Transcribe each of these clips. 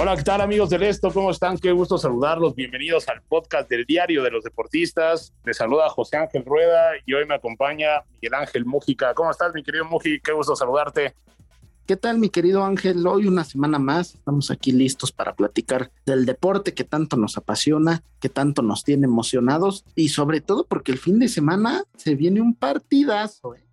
Hola, ¿qué tal amigos del Esto? ¿Cómo están? Qué gusto saludarlos. Bienvenidos al podcast del Diario de los Deportistas. Les saluda José Ángel Rueda y hoy me acompaña Miguel Ángel Mújica. ¿Cómo estás, mi querido Muji? Qué gusto saludarte. ¿Qué tal, mi querido Ángel? Hoy una semana más estamos aquí listos para platicar del deporte que tanto nos apasiona, que tanto nos tiene emocionados y sobre todo porque el fin de semana se viene un partidazo. ¿eh?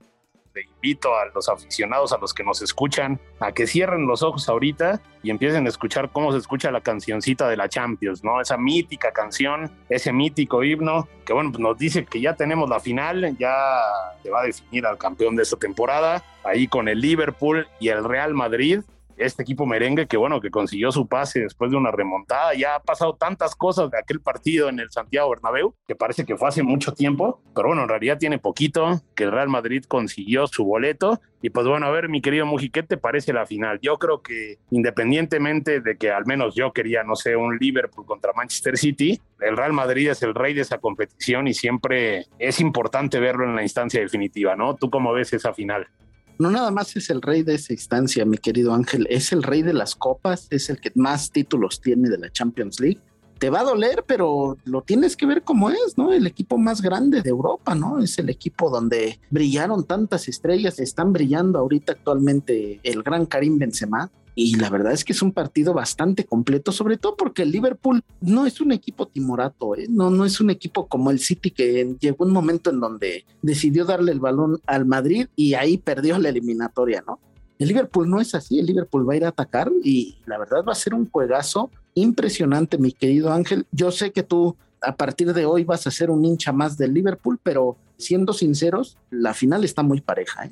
Te invito a los aficionados, a los que nos escuchan, a que cierren los ojos ahorita y empiecen a escuchar cómo se escucha la cancioncita de la Champions, ¿no? Esa mítica canción, ese mítico himno, que bueno, pues nos dice que ya tenemos la final, ya se va a definir al campeón de esta temporada, ahí con el Liverpool y el Real Madrid este equipo merengue que bueno, que consiguió su pase después de una remontada. Ya ha pasado tantas cosas de aquel partido en el Santiago Bernabéu, que parece que fue hace mucho tiempo, pero bueno, en realidad tiene poquito que el Real Madrid consiguió su boleto. Y pues bueno, a ver, mi querido Muji, ¿qué te parece la final? Yo creo que independientemente de que al menos yo quería, no sé, un Liverpool contra Manchester City, el Real Madrid es el rey de esa competición y siempre es importante verlo en la instancia definitiva, ¿no? ¿Tú cómo ves esa final? No nada más es el rey de esa instancia, mi querido Ángel, es el rey de las copas, es el que más títulos tiene de la Champions League. Te va a doler, pero lo tienes que ver como es, ¿no? El equipo más grande de Europa, ¿no? Es el equipo donde brillaron tantas estrellas, están brillando ahorita actualmente el gran Karim Benzema, y la verdad es que es un partido bastante completo, sobre todo porque el Liverpool no es un equipo timorato, ¿eh? no, no es un equipo como el City que llegó un momento en donde decidió darle el balón al Madrid y ahí perdió la eliminatoria, ¿no? El Liverpool no es así, el Liverpool va a ir a atacar y la verdad va a ser un juegazo impresionante, mi querido Ángel. Yo sé que tú a partir de hoy vas a ser un hincha más del Liverpool, pero siendo sinceros, la final está muy pareja. ¿eh?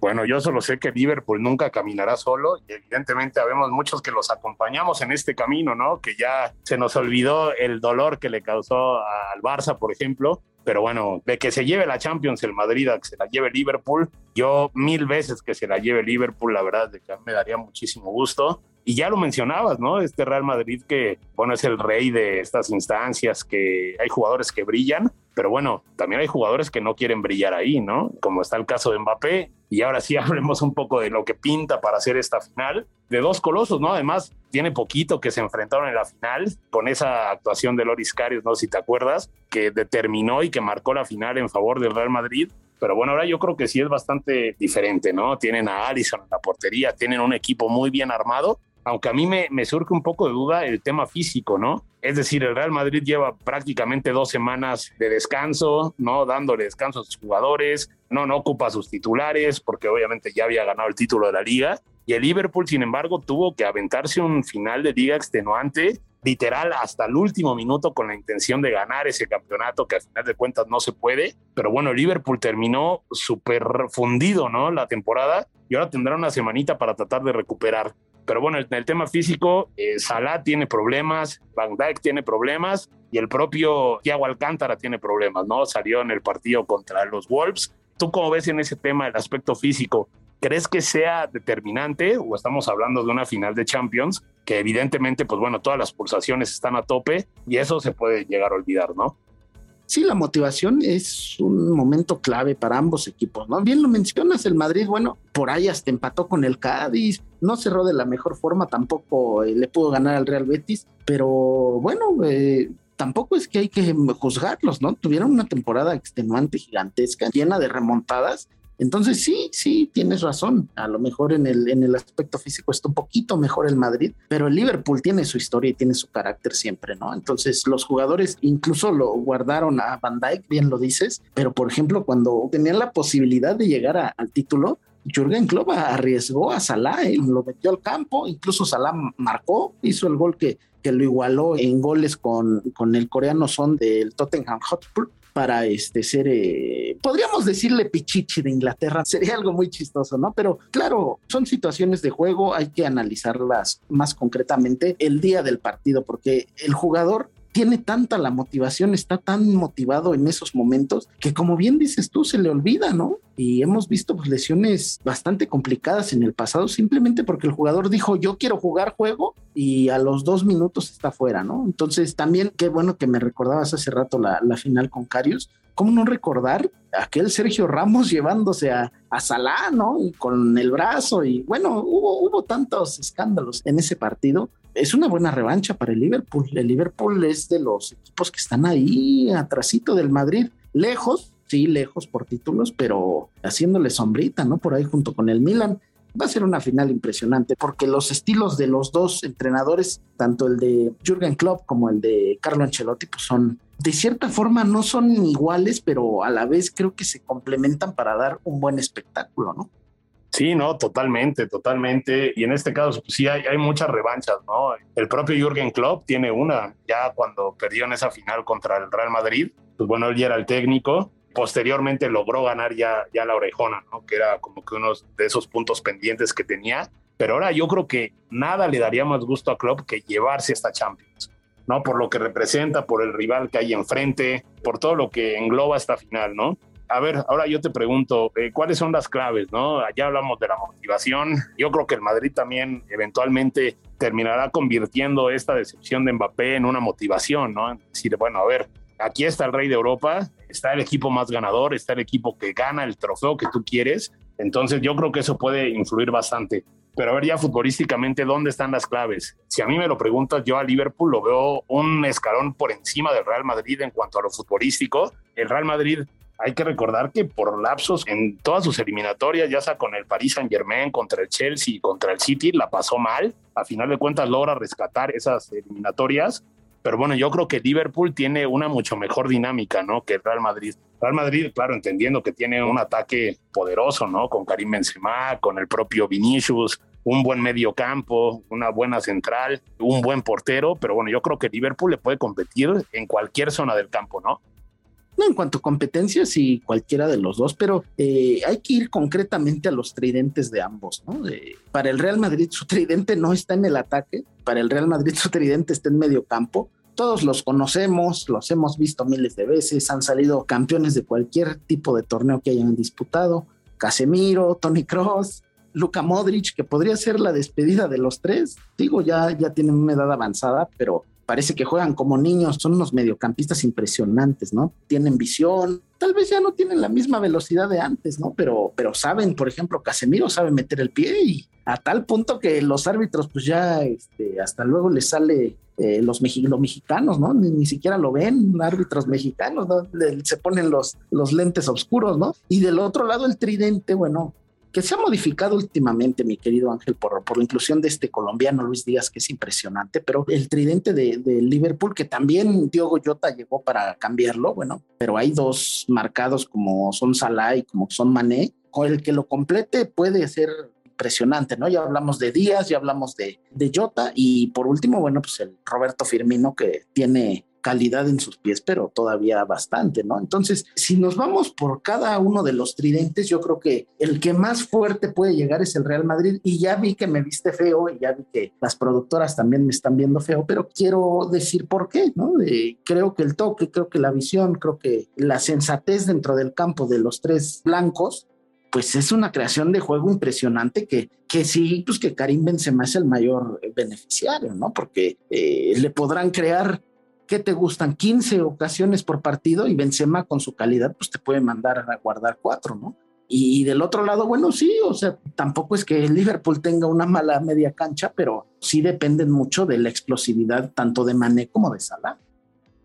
Bueno, yo solo sé que Liverpool nunca caminará solo y evidentemente habemos muchos que los acompañamos en este camino, ¿no? Que ya se nos olvidó el dolor que le causó al Barça, por ejemplo. Pero bueno, de que se lleve la Champions el Madrid a que se la lleve Liverpool, yo mil veces que se la lleve Liverpool, la verdad, de que me daría muchísimo gusto. Y ya lo mencionabas, ¿no? Este Real Madrid que, bueno, es el rey de estas instancias, que hay jugadores que brillan, pero bueno, también hay jugadores que no quieren brillar ahí, ¿no? Como está el caso de Mbappé. Y ahora sí hablemos un poco de lo que pinta para hacer esta final de dos colosos, ¿no? Además, tiene poquito que se enfrentaron en la final con esa actuación de Loris Karius, ¿no? Si te acuerdas, que determinó y que marcó la final en favor del Real Madrid. Pero bueno, ahora yo creo que sí es bastante diferente, ¿no? Tienen a Alisson en la portería, tienen un equipo muy bien armado aunque a mí me, me, surge un poco de duda el tema físico, ¿no? Es decir, el Real Madrid lleva prácticamente dos semanas de descanso, ¿no? Dándole descanso a sus jugadores, no, no ocupa sus titulares, porque obviamente ya había ganado el título de la liga. Y el Liverpool, sin embargo, tuvo que aventarse un final de liga extenuante, literal hasta el último minuto con la intención de ganar ese campeonato que al final de cuentas no se puede. Pero bueno, el Liverpool terminó súper fundido, ¿no? La temporada y ahora tendrá una semanita para tratar de recuperar. Pero bueno, en el tema físico, eh, Salah tiene problemas, Van Dijk tiene problemas y el propio Thiago Alcántara tiene problemas, ¿no? Salió en el partido contra los Wolves. ¿Tú cómo ves en ese tema el aspecto físico? ¿Crees que sea determinante o estamos hablando de una final de Champions que evidentemente, pues bueno, todas las pulsaciones están a tope y eso se puede llegar a olvidar, ¿no? Sí, la motivación es un momento clave para ambos equipos, ¿no? Bien lo mencionas, el Madrid, bueno, por ahí hasta empató con el Cádiz, no cerró de la mejor forma, tampoco eh, le pudo ganar al Real Betis, pero bueno, eh, tampoco es que hay que juzgarlos, ¿no? Tuvieron una temporada extenuante, gigantesca, llena de remontadas, Entonces sí, sí, tienes razón. A lo mejor en el, en el aspecto físico está un poquito mejor el Madrid, pero el Liverpool tiene su historia y tiene su carácter siempre, ¿no? Entonces los jugadores incluso lo guardaron a Van Dijk, bien lo dices, pero por ejemplo cuando tenían la posibilidad de llegar al título, Jürgen Klopp arriesgó a Salah, él lo metió al campo, incluso Salah marcó, hizo el gol que, que lo igualó en goles con, con el coreano Son del Tottenham Hotspur para este ser, eh, podríamos decirle pichichi de Inglaterra, sería algo muy chistoso, ¿no? Pero claro, son situaciones de juego, hay que analizarlas más concretamente el día del partido, porque el jugador tiene tanta la motivación, está tan motivado en esos momentos que como bien dices tú, se le olvida, ¿no? Y hemos visto pues, lesiones bastante complicadas en el pasado simplemente porque el jugador dijo yo quiero jugar juego y a los dos minutos está fuera, ¿no? Entonces también qué bueno que me recordabas hace rato la, final con Carius. ¿Cómo no recordar aquel Sergio Ramos llevándose a, a Salah, ¿no? Y con el brazo y bueno, hubo, tantos escándalos en ese partido es una buena revancha para el Liverpool. El Liverpool es de los equipos que están ahí atrasito del Madrid, lejos, sí, lejos por títulos, pero haciéndole sombrita, ¿no? Por ahí junto con el Milan. Va a ser una final impresionante porque los estilos de los dos entrenadores, tanto el de Jürgen Klopp como el de Carlo Ancelotti, pues son de cierta forma no son iguales, pero a la vez creo que se complementan para dar un buen espectáculo, ¿no? Sí, no, totalmente, totalmente. Y en este caso, pues sí, hay, hay, muchas revanchas, ¿no? El propio Jürgen Klopp tiene una, ya cuando perdió en esa final contra el Real Madrid, pues bueno, él ya era el técnico. Posteriormente logró ganar ya, ya la orejona, ¿no? Que era como que uno de esos puntos pendientes que tenía. Pero ahora yo creo que nada le daría más gusto a Klopp que llevarse esta Champions, ¿no? Por lo que representa, por el rival que hay enfrente, por todo lo que engloba esta final, ¿no? a ver, ahora yo te pregunto, eh, ¿cuáles son las claves? ¿no? Ya hablamos de la motivación. Yo creo que el Madrid también eventualmente terminará convirtiendo esta decepción de Mbappé en una motivación, ¿no? Es decir, bueno, a ver, aquí está el rey de Europa, está el equipo más ganador, está el equipo que gana el trofeo que tú quieres. Entonces yo creo que eso puede influir bastante. Pero a ver ya futbolísticamente, ¿dónde están las claves? Si a mí me lo preguntas, yo a Liverpool lo veo un escalón por encima del Real Madrid en cuanto a lo futbolístico. El Real Madrid hay que recordar que por lapsos en todas sus eliminatorias, ya sea con el Paris Saint Germain, contra el Chelsea contra el City, la pasó mal. A final de cuentas logra rescatar esas eliminatorias. Pero bueno, yo creo que Liverpool tiene una mucho mejor dinámica, ¿no? Que Real Madrid. Real Madrid, claro, entendiendo que tiene un ataque poderoso, ¿no? Con Karim Benzema, con el propio Vinicius, un buen medio campo, una buena central, un buen portero, pero bueno, yo creo que Liverpool le puede competir en cualquier zona del campo, ¿no? En cuanto a competencias y cualquiera de los dos, pero eh, hay que ir concretamente a los tridentes de ambos. ¿no? para el Real Madrid su tridente no está en el ataque, para el Real Madrid su tridente está en medio campo. Todos los conocemos, los hemos visto miles de veces, han salido campeones de cualquier tipo de torneo que hayan disputado. Casemiro, Tony Cross, Luka Modric, que podría ser la despedida de los tres. Digo, ya, ya tienen una edad avanzada, pero parece que juegan como niños, son unos mediocampistas impresionantes, ¿no? Tienen visión, tal vez ya no tienen la misma velocidad de antes, ¿no? Pero, pero saben, por ejemplo, Casemiro sabe meter el pie y a tal punto que los árbitros, pues ya este, hasta luego les sale eh, los, mexicanos, ¿no? Ni, siquiera lo ven, árbitros mexicanos, ¿no? se ponen los, los lentes oscuros, ¿no? Y del otro lado el tridente, bueno, que se ha modificado últimamente, mi querido Ángel, por, por la inclusión de este colombiano Luis Díaz, que es impresionante, pero el tridente de, Liverpool, que también Diogo Jota llegó para cambiarlo, bueno, pero hay dos marcados como son Salah y como son Mané, con el que lo complete puede ser impresionante, ¿no? Ya hablamos de Díaz, ya hablamos de, de Jota y por último, bueno, pues el Roberto Firmino que tiene calidad en sus pies, pero todavía bastante, ¿no? Entonces, si nos vamos por cada uno de los tridentes, yo creo que el que más fuerte puede llegar es el Real Madrid y ya vi que me viste feo y ya vi que las productoras también me están viendo feo, pero quiero decir por qué, ¿no? creo que el toque, creo que la visión, creo que la sensatez dentro del campo de los tres blancos pues es una creación de juego impresionante que, que sí, pues que Karim Benzema es el mayor beneficiario, ¿no? Porque eh, le podrán crear ¿qué te gustan? 15 ocasiones por partido y Benzema con su calidad, pues te puede mandar a guardar cuatro, ¿no? Y del otro lado, bueno, sí, o sea, tampoco es que el Liverpool tenga una mala media cancha, pero sí dependen mucho de la explosividad tanto de Mané como de Salah.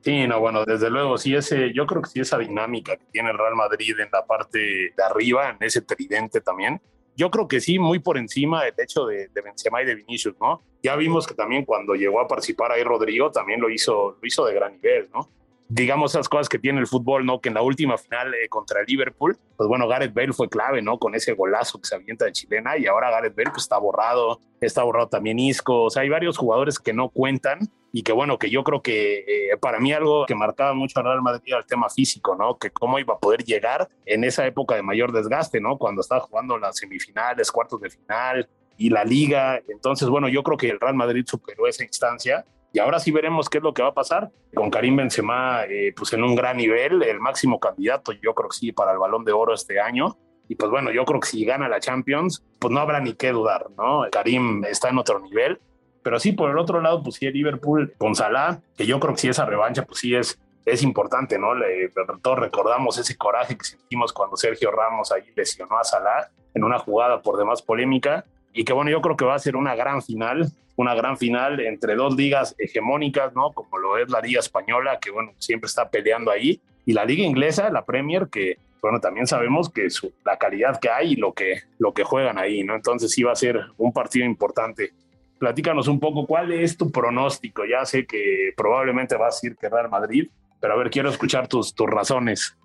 Sí, no, bueno, desde luego, sí, ese, yo creo que sí, esa dinámica que tiene el Real Madrid en la parte de arriba, en ese tridente también, yo creo que sí, muy por encima del hecho de, de Benzema y de Vinicius, ¿no? Ya vimos que también cuando llegó a participar ahí Rodrigo, también lo hizo, lo hizo de gran nivel, ¿no? digamos, esas cosas que tiene el fútbol, ¿no? Que en la última final eh, contra el Liverpool, pues bueno, Gareth Bale fue clave, ¿no? Con ese golazo que se avienta de chilena y ahora Gareth Bale pues está borrado, está borrado también Isco, o sea, hay varios jugadores que no cuentan y que bueno, que yo creo que eh, para mí algo que marcaba mucho al Real Madrid era el tema físico, ¿no? Que cómo iba a poder llegar en esa época de mayor desgaste, ¿no? Cuando estaba jugando las semifinales, cuartos de final y la liga. Entonces, bueno, yo creo que el Real Madrid superó esa instancia y ahora sí veremos qué es lo que va a pasar con Karim Benzema, eh, pues en un gran nivel, el máximo candidato, yo creo que sí, para el Balón de Oro este año. Y pues bueno, yo creo que si gana la Champions, pues no habrá ni qué dudar, ¿no? Karim está en otro nivel. Pero sí, por el otro lado, pues sí, el Liverpool con Salah, que yo creo que sí esa revancha, pues sí es, es importante, ¿no? Le, todos recordamos ese coraje que sentimos cuando Sergio Ramos ahí lesionó a Salah en una jugada por demás polémica y que bueno, yo creo que va a ser una gran final, una gran final entre dos ligas hegemónicas, ¿no? Como lo es la Liga Española, que bueno, siempre está peleando ahí, y la Liga Inglesa, la Premier, que bueno, también sabemos que su, la calidad que hay y lo que, lo que juegan ahí, ¿no? Entonces sí va a ser un partido importante. Platícanos un poco cuál es tu pronóstico. Ya sé que probablemente vas a decir que Real Madrid, pero a ver, quiero escuchar tus, tus razones.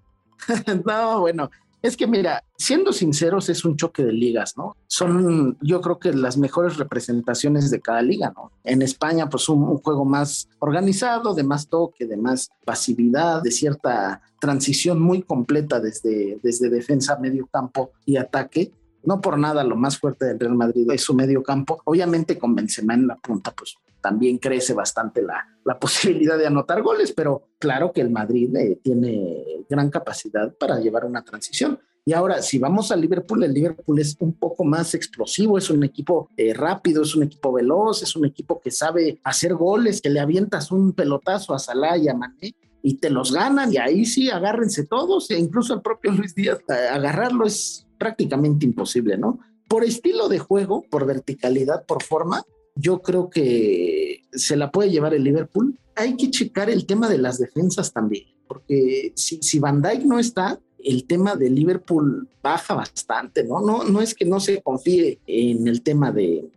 no, bueno, es que mira, siendo sinceros, es un choque de ligas, ¿no? Son, yo creo que las mejores representaciones de cada liga, ¿no? En España, pues un, juego más organizado, de más toque, de más pasividad, de cierta transición muy completa desde, desde defensa, medio campo y ataque. No por nada lo más fuerte del Real Madrid es su medio campo. Obviamente con Benzema en la punta, pues también crece bastante la, la posibilidad de anotar goles, pero claro que el Madrid eh, tiene gran capacidad para llevar una transición. Y ahora, si vamos al Liverpool, el Liverpool es un poco más explosivo, es un equipo eh, rápido, es un equipo veloz, es un equipo que sabe hacer goles, que le avientas un pelotazo a Salah y a Mané y te los ganan y ahí sí agárrense todos e incluso el propio Luis Díaz eh, agarrarlo es prácticamente imposible, ¿no? Por estilo de juego, por verticalidad, por forma, yo creo que se la puede llevar el Liverpool. Hay que checar el tema de las defensas también, porque si, Van Dijk no está, el tema de Liverpool baja bastante, ¿no? No, no es que no se confíe en el tema de,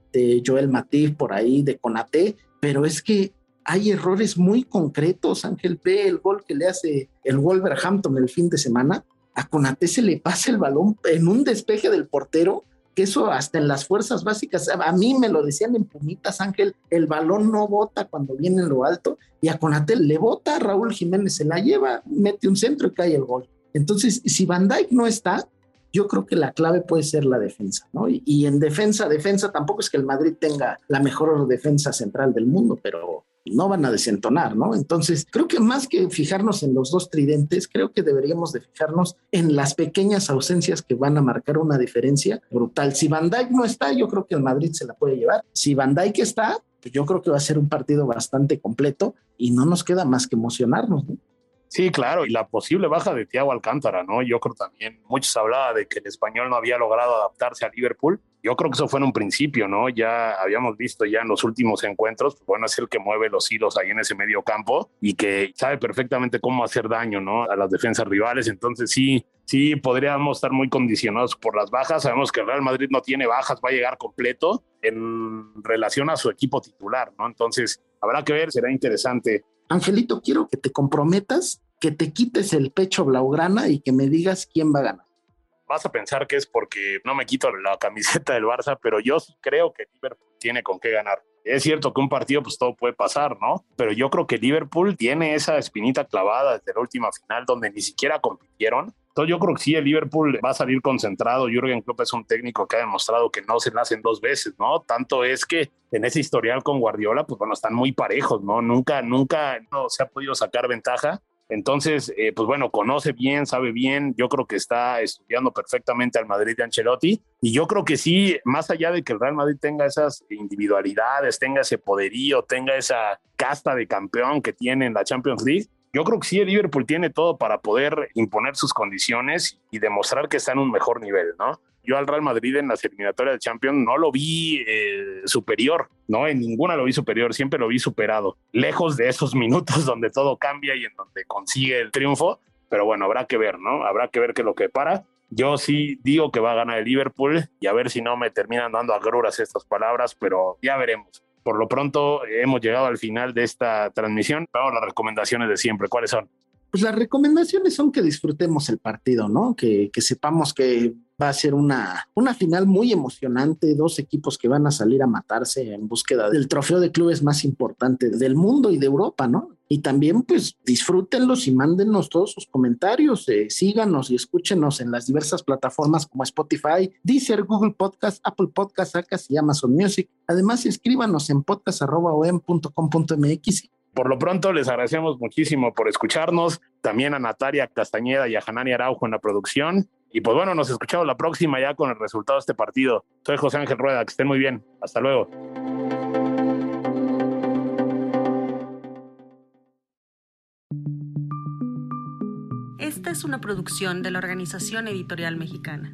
Joel Matip por ahí, de Conate, pero es que hay errores muy concretos. Ángel P, el gol que le hace el Wolverhampton el fin de semana, a Conate se le pasa el balón en un despeje del portero que eso hasta en las fuerzas básicas, a mí me lo decían en Pumitas, Ángel, el balón no bota cuando viene en lo alto, y a Conatel le bota, Raúl Jiménez se la lleva, mete un centro y cae el gol. Entonces, si Van Dijk no está, yo creo que la clave puede ser la defensa, ¿no? Y en defensa, defensa, tampoco es que el Madrid tenga la mejor defensa central del mundo, pero no van a desentonar, ¿no? Entonces, creo que más que fijarnos en los dos tridentes, creo que deberíamos de fijarnos en las pequeñas ausencias que van a marcar una diferencia brutal. Si Van Dijk no está, yo creo que el Madrid se la puede llevar. Si Van Dijk está, pues yo creo que va a ser un partido bastante completo y no nos queda más que emocionarnos, ¿no? Sí, claro, y la posible baja de Thiago Alcántara, ¿no? Yo creo también, muchos hablaban de que el español no había logrado adaptarse a Liverpool. Yo creo que eso fue en un principio, ¿no? Ya habíamos visto ya en los últimos encuentros, pues bueno, es el que mueve los hilos ahí en ese medio campo y que sabe perfectamente cómo hacer daño, ¿no? A las defensas rivales. Entonces sí, sí podríamos estar muy condicionados por las bajas. Sabemos que el Real Madrid no tiene bajas, va a llegar completo en relación a su equipo titular, ¿no? Entonces habrá que ver, será interesante Angelito, quiero que te comprometas, que te quites el pecho blaugrana y que me digas quién va a ganar. Vas a pensar que es porque no me quito la camiseta del Barça, pero yo creo que Liverpool tiene con qué ganar. Es cierto que un partido pues todo puede pasar, ¿no? Pero yo creo que Liverpool tiene esa espinita clavada desde la última final donde ni siquiera compitieron. Entonces yo creo que sí, el Liverpool va a salir concentrado. Jürgen Klopp es un técnico que ha demostrado que no se la hacen dos veces, ¿no? Tanto es que en ese historial con Guardiola, pues bueno, están muy parejos, ¿no? Nunca, nunca no se ha podido sacar ventaja. Entonces, eh, pues bueno, conoce bien, sabe bien. Yo creo que está estudiando perfectamente al Madrid de Ancelotti. Y yo creo que sí, más allá de que el Real Madrid tenga esas individualidades, tenga ese poderío, tenga esa casta de campeón que tiene en la Champions League, yo creo que sí, el Liverpool tiene todo para poder imponer sus condiciones y demostrar que está en un mejor nivel, ¿no? Yo al Real Madrid en las eliminatorias de Champions no lo vi eh, superior, ¿no? En ninguna lo vi superior, siempre lo vi superado. Lejos de esos minutos donde todo cambia y en donde consigue el triunfo, pero bueno, habrá que ver, ¿no? Habrá que ver qué es lo que para. Yo sí digo que va a ganar el Liverpool y a ver si no me terminan dando agruras estas palabras, pero ya veremos. Por lo pronto hemos llegado al final de esta transmisión. Vamos las recomendaciones de siempre. ¿Cuáles son? Pues las recomendaciones son que disfrutemos el partido, ¿no? Que, sepamos que va a ser una, una final muy emocionante, dos equipos que van a salir a matarse en búsqueda del trofeo de clubes más importante del mundo y de Europa, ¿no? Y también pues disfrútenlos y mándenos todos sus comentarios, eh, síganos y escúchenos en las diversas plataformas como Spotify, Deezer, Google Podcast, Apple Podcast, Acas y Amazon Music. Además, escríbanos en podcast.com.mx por lo pronto, les agradecemos muchísimo por escucharnos, también a Natalia Castañeda y a Hanani Araujo en la producción. Y pues bueno, nos escuchamos la próxima ya con el resultado de este partido. Soy José Ángel Rueda, que estén muy bien. Hasta luego. Esta es una producción de la Organización Editorial Mexicana.